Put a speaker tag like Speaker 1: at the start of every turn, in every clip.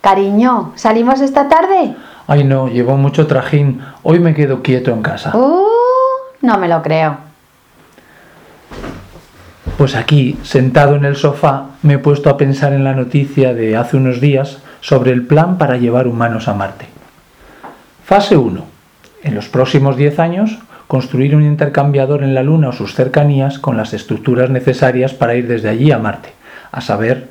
Speaker 1: Cariño, ¿salimos esta tarde?
Speaker 2: Ay no, llevo mucho trajín. Hoy me quedo quieto en casa.
Speaker 1: Uh, no me lo creo.
Speaker 2: Pues aquí, sentado en el sofá, me he puesto a pensar en la noticia de hace unos días sobre el plan para llevar humanos a Marte. Fase 1. En los próximos 10 años, construir un intercambiador en la Luna o sus cercanías con las estructuras necesarias para ir desde allí a Marte, a saber,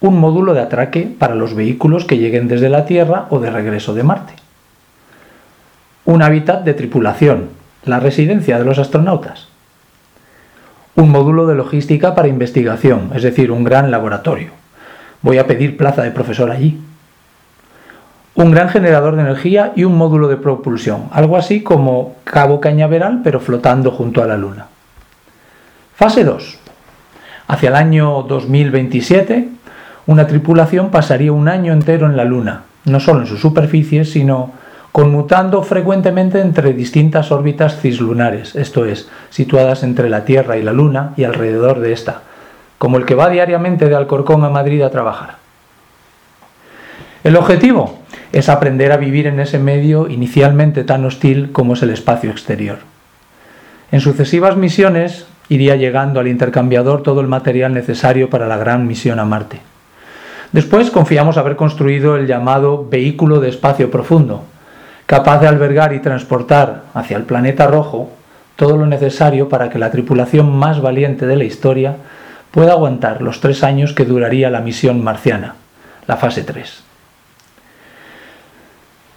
Speaker 2: un módulo de atraque para los vehículos que lleguen desde la Tierra o de regreso de Marte. Un hábitat de tripulación, la residencia de los astronautas. Un módulo de logística para investigación, es decir, un gran laboratorio. Voy a pedir plaza de profesor allí. Un gran generador de energía y un módulo de propulsión, algo así como Cabo Cañaveral pero flotando junto a la Luna. Fase 2. Hacia el año 2027, una tripulación pasaría un año entero en la Luna, no solo en su superficie, sino conmutando frecuentemente entre distintas órbitas cislunares, esto es, situadas entre la Tierra y la Luna y alrededor de esta, como el que va diariamente de Alcorcón a Madrid a trabajar. El objetivo es aprender a vivir en ese medio inicialmente tan hostil como es el espacio exterior. En sucesivas misiones iría llegando al intercambiador todo el material necesario para la gran misión a Marte. Después confiamos haber construido el llamado vehículo de espacio profundo, capaz de albergar y transportar hacia el planeta rojo todo lo necesario para que la tripulación más valiente de la historia pueda aguantar los tres años que duraría la misión marciana, la fase 3.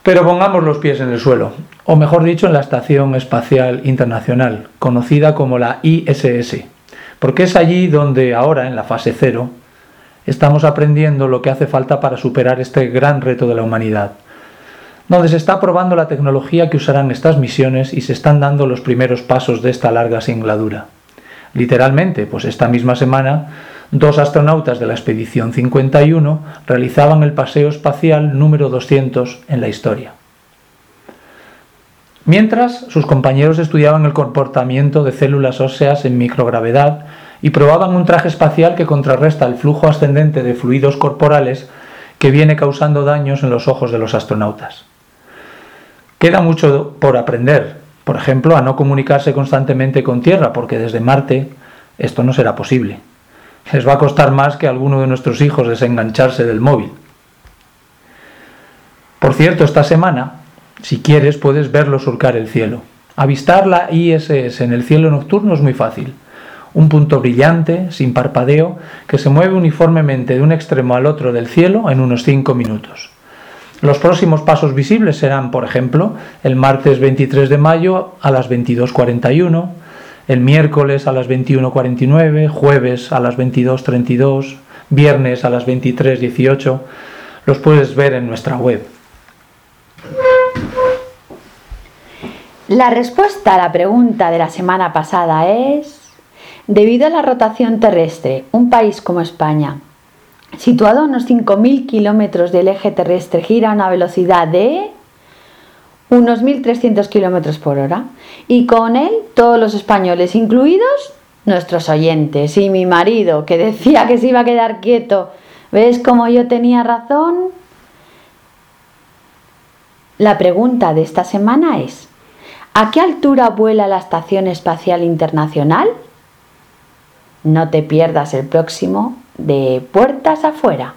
Speaker 2: Pero pongamos los pies en el suelo, o mejor dicho, en la Estación Espacial Internacional, conocida como la ISS, porque es allí donde ahora, en la fase 0, estamos aprendiendo lo que hace falta para superar este gran reto de la humanidad, donde se está probando la tecnología que usarán estas misiones y se están dando los primeros pasos de esta larga singladura. Literalmente, pues esta misma semana, dos astronautas de la expedición 51 realizaban el paseo espacial número 200 en la historia. Mientras, sus compañeros estudiaban el comportamiento de células óseas en microgravedad y probaban un traje espacial que contrarresta el flujo ascendente de fluidos corporales que viene causando daños en los ojos de los astronautas. Queda mucho por aprender, por ejemplo, a no comunicarse constantemente con Tierra, porque desde Marte esto no será posible. Les va a costar más que a alguno de nuestros hijos desengancharse del móvil. Por cierto, esta semana, si quieres, puedes verlo surcar el cielo. Avistar la ISS en el cielo nocturno es muy fácil un punto brillante, sin parpadeo, que se mueve uniformemente de un extremo al otro del cielo en unos 5 minutos. Los próximos pasos visibles serán, por ejemplo, el martes 23 de mayo a las 22.41, el miércoles a las 21.49, jueves a las 22.32, viernes a las 23.18. Los puedes ver en nuestra web.
Speaker 1: La respuesta a la pregunta de la semana pasada es... Debido a la rotación terrestre, un país como España, situado a unos 5.000 kilómetros del eje terrestre, gira a una velocidad de unos 1.300 kilómetros por hora. Y con él, todos los españoles, incluidos nuestros oyentes. Y mi marido, que decía que se iba a quedar quieto. ¿Ves cómo yo tenía razón? La pregunta de esta semana es, ¿a qué altura vuela la Estación Espacial Internacional? No te pierdas el próximo de Puertas afuera.